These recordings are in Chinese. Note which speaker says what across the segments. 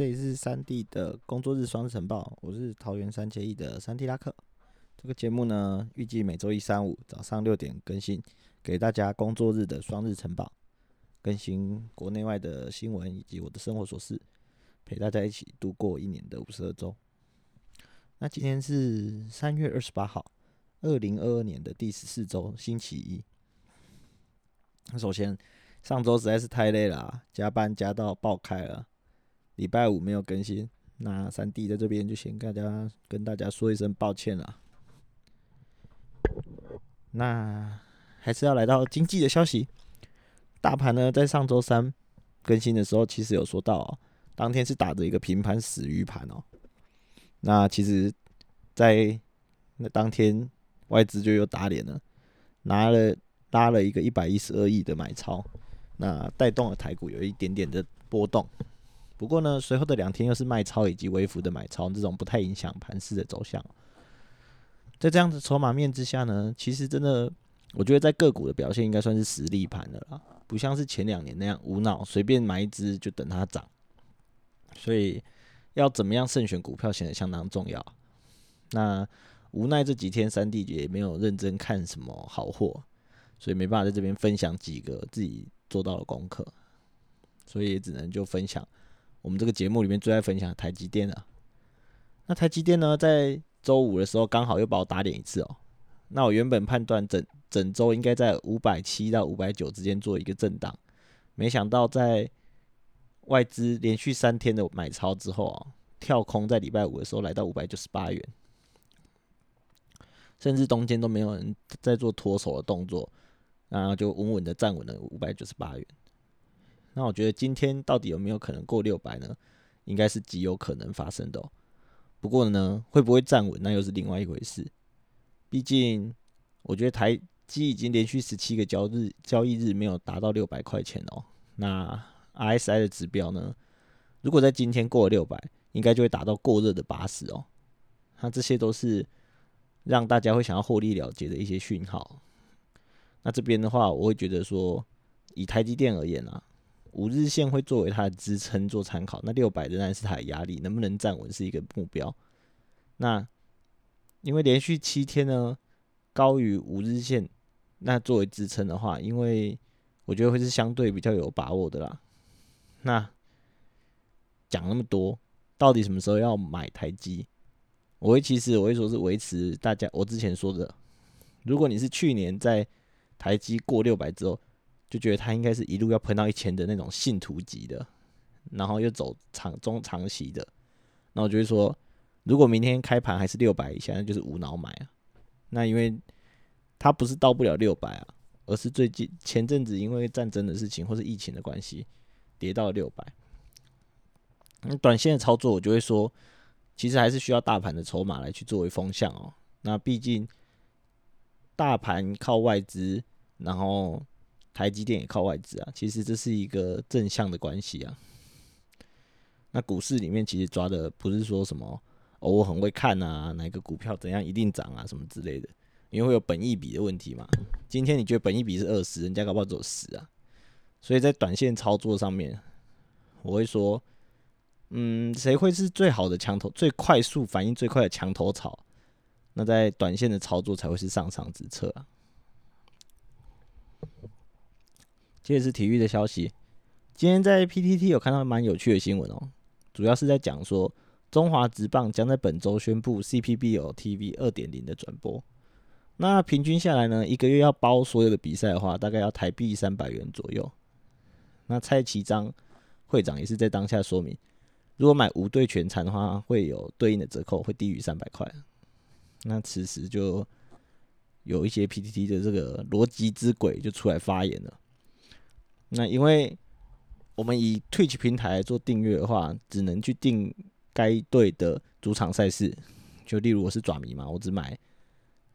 Speaker 1: 这里是三 D 的工作日双日晨报，我是桃园三结义的三 D 拉克。这个节目呢，预计每周一、三、五早上六点更新，给大家工作日的双日晨报，更新国内外的新闻以及我的生活琐事，陪大家一起度过一年的五十二周。那今天是三月二十八号，二零二二年的第十四周，星期一。首先，上周实在是太累了，加班加到爆开了。礼拜五没有更新，那三弟在这边就先跟大家跟大家说一声抱歉了。那还是要来到经济的消息，大盘呢在上周三更新的时候，其实有说到，当天是打着一个平盘死鱼盘哦。那其实，在那当天外资就又打脸了，拿了拉了一个一百一十二亿的买超，那带动了台股有一点点的波动。不过呢，随后的两天又是卖超以及微幅的买超，这种不太影响盘势的走向。在这样子筹码面之下呢，其实真的，我觉得在个股的表现应该算是实力盘的啦，不像是前两年那样无脑随便买一只就等它涨。所以要怎么样慎选股票显得相当重要。那无奈这几天三弟也没有认真看什么好货，所以没办法在这边分享几个自己做到的功课，所以也只能就分享。我们这个节目里面最爱分享台积电了。那台积电呢，在周五的时候刚好又把我打脸一次哦。那我原本判断整整周应该在五百七到五百九之间做一个震荡，没想到在外资连续三天的买超之后啊，跳空在礼拜五的时候来到五百九十八元，甚至中间都没有人在做脱手的动作，然后就稳稳的站稳了五百九十八元。那我觉得今天到底有没有可能过六百呢？应该是极有可能发生的。不过呢，会不会站稳，那又是另外一回事。毕竟，我觉得台积已经连续十七个交日交易日没有达到六百块钱哦。那 RSI 的指标呢？如果在今天过了六百，应该就会达到过热的八十哦。那这些都是让大家会想要获利了结的一些讯号。那这边的话，我会觉得说，以台积电而言啊。五日线会作为它的支撑做参考，那六百仍然是它的压力，能不能站稳是一个目标。那因为连续七天呢高于五日线，那作为支撑的话，因为我觉得会是相对比较有把握的啦。那讲那么多，到底什么时候要买台积？我会其实我会说是维持大家我之前说的，如果你是去年在台积过六百之后。就觉得他应该是一路要喷到一千的那种信徒级的，然后又走长中长期的，那我就会说，如果明天开盘还是六百以下，那就是无脑买啊。那因为它不是到不了六百啊，而是最近前阵子因为战争的事情或是疫情的关系，跌到了六百。那短线的操作，我就会说，其实还是需要大盘的筹码来去作为风向哦。那毕竟大盘靠外资，然后。台积电也靠外资啊，其实这是一个正向的关系啊。那股市里面其实抓的不是说什么哦，我很会看啊，哪个股票怎样一定涨啊什么之类的，因为会有本益比的问题嘛。今天你觉得本益比是二十，人家搞不好只有十啊。所以在短线操作上面，我会说，嗯，谁会是最好的墙头、最快速反应最快的墙头草？那在短线的操作才会是上上之策啊。接着是体育的消息，今天在 PTT 有看到蛮有趣的新闻哦，主要是在讲说中华职棒将在本周宣布 CPBL TV 二点零的转播，那平均下来呢，一个月要包所有的比赛的话，大概要台币三百元左右。那蔡其章会长也是在当下说明，如果买五队全残的话，会有对应的折扣，会低于三百块。那此时就有一些 PTT 的这个逻辑之鬼就出来发言了。那因为我们以 Twitch 平台做订阅的话，只能去订该队的主场赛事。就例如我是爪迷嘛，我只买，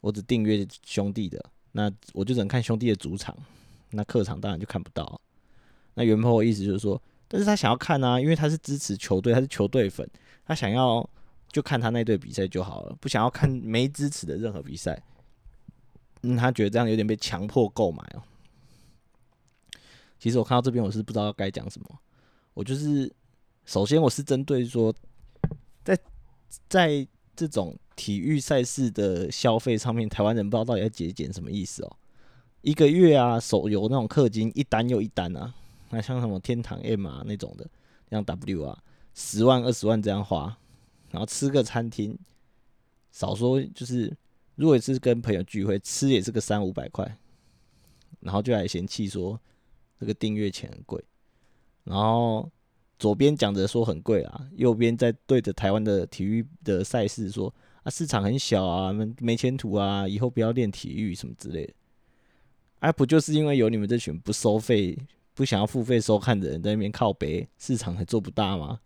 Speaker 1: 我只订阅兄弟的，那我就只能看兄弟的主场，那客场当然就看不到。那原坡的意思就是说，但是他想要看啊，因为他是支持球队，他是球队粉，他想要就看他那队比赛就好了，不想要看没支持的任何比赛。嗯，他觉得这样有点被强迫购买哦。其实我看到这边，我是不知道该讲什么。我就是首先我是针对说，在在这种体育赛事的消费上面，台湾人不知道到底要节俭什么意思哦。一个月啊，手游那种氪金一单又一单啊，那像什么天堂 M 啊那种的，像 W 啊，十万二十万这样花，然后吃个餐厅，少说就是如果是跟朋友聚会吃也是个三五百块，然后就来嫌弃说这个订阅钱很贵，然后左边讲着说很贵啊，右边在对着台湾的体育的赛事说啊市场很小啊，没没前途啊，以后不要练体育什么之类的。哎，不就是因为有你们这群不收费、不想要付费收看的人在那边靠北，市场还做不大吗？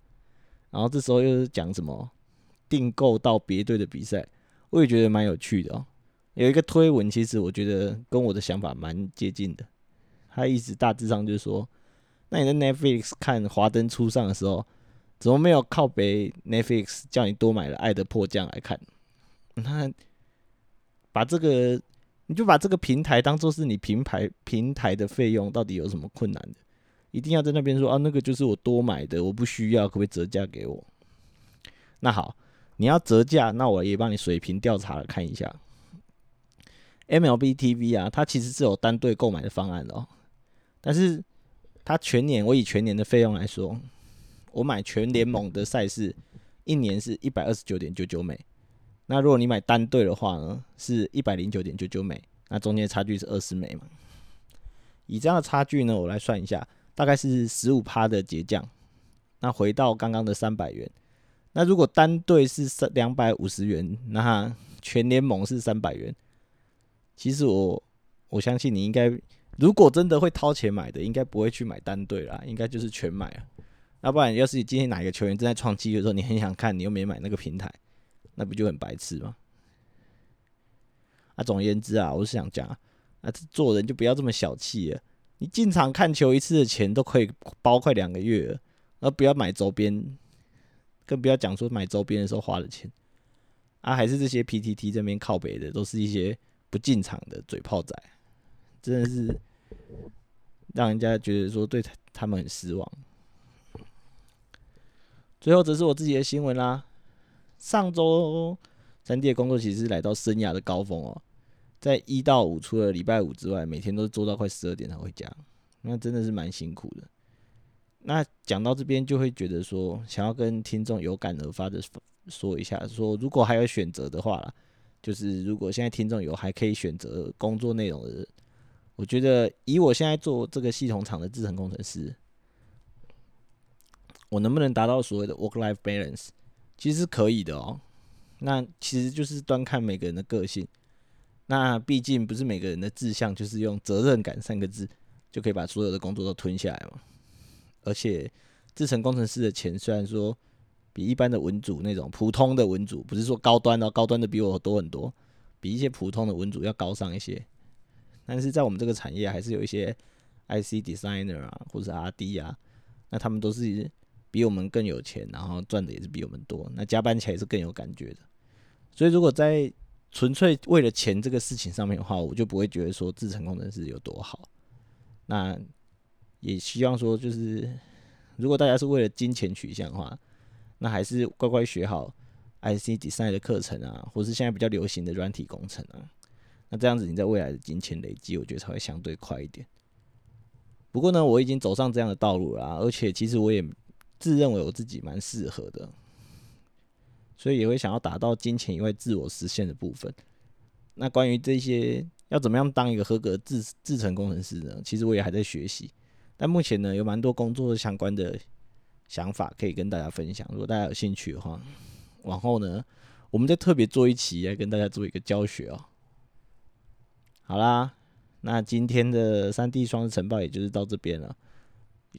Speaker 1: 然后这时候又是讲什么订购到别队的比赛，我也觉得蛮有趣的哦。有一个推文，其实我觉得跟我的想法蛮接近的。他意思大致上就是说，那你在 Netflix 看《华灯初上》的时候，怎么没有靠北 Netflix 叫你多买了《爱的迫降》来看？那把这个。你就把这个平台当做是你平台平台的费用，到底有什么困难的？一定要在那边说啊，那个就是我多买的，我不需要，可不可以折价给我？那好，你要折价，那我也帮你水平调查了看一下。MLB TV 啊，它其实是有单队购买的方案的哦，但是它全年，我以全年的费用来说，我买全联盟的赛事，一年是一百二十九点九九美。那如果你买单队的话呢，是一百零九点九九美，那中间差距是二十美嘛？以这样的差距呢，我来算一下，大概是十五趴的结降。那回到刚刚的三百元，那如果单队是三两百五十元，那全联盟是三百元。其实我我相信你应该，如果真的会掏钱买的，应该不会去买单队啦，应该就是全买啊。要不然，要是今天哪一个球员正在创纪录的时候，你很想看，你又没买那个平台。那不就很白痴吗？啊，总而言之啊，我是想讲啊，做人就不要这么小气了。你进场看球一次的钱都可以包快两个月了，而不要买周边，更不要讲说买周边的时候花的钱啊，还是这些 PTT 这边靠北的，都是一些不进场的嘴炮仔，真的是让人家觉得说对他们很失望。最后，则是我自己的新闻啦。上周三 D 的工作其实来到生涯的高峰哦，在一到五除了礼拜五之外，每天都做到快十二点才回家，那真的是蛮辛苦的。那讲到这边就会觉得说，想要跟听众有感而发的说一下，说如果还有选择的话啦，就是如果现在听众有还可以选择工作内容的，我觉得以我现在做这个系统厂的制程工程师，我能不能达到所谓的 work life balance？其实可以的哦，那其实就是端看每个人的个性。那毕竟不是每个人的志向就是用责任感三个字就可以把所有的工作都吞下来嘛。而且，制成工程师的钱虽然说比一般的文组那种普通的文组，不是说高端的，高端的比我多很多，比一些普通的文组要高上一些。但是在我们这个产业，还是有一些 IC designer 啊，或者 RD 啊，那他们都是。比我们更有钱，然后赚的也是比我们多，那加班起来是更有感觉的。所以，如果在纯粹为了钱这个事情上面的话，我就不会觉得说制成工程师有多好。那也希望说，就是如果大家是为了金钱取向的话，那还是乖乖学好 IC design 的课程啊，或是现在比较流行的软体工程啊。那这样子你在未来的金钱累积，我觉得才会相对快一点。不过呢，我已经走上这样的道路了，而且其实我也。自认为我自己蛮适合的，所以也会想要达到金钱以外自我实现的部分。那关于这些要怎么样当一个合格制制程工程师呢？其实我也还在学习，但目前呢有蛮多工作相关的想法可以跟大家分享。如果大家有兴趣的话，往后呢我们再特别做一期来跟大家做一个教学哦。好啦，那今天的三 D 双日晨报也就是到这边了。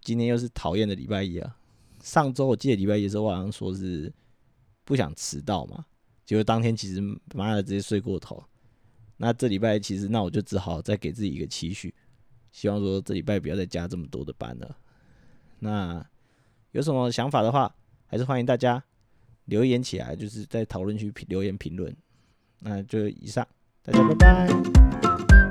Speaker 1: 今天又是讨厌的礼拜一啊！上周我记得礼拜一的时候，我好像说是不想迟到嘛，结果当天其实妈的直接睡过头。那这礼拜其实那我就只好再给自己一个期许，希望说这礼拜不要再加这么多的班了。那有什么想法的话，还是欢迎大家留言起来，就是在讨论区留言评论。那就以上，大家拜拜。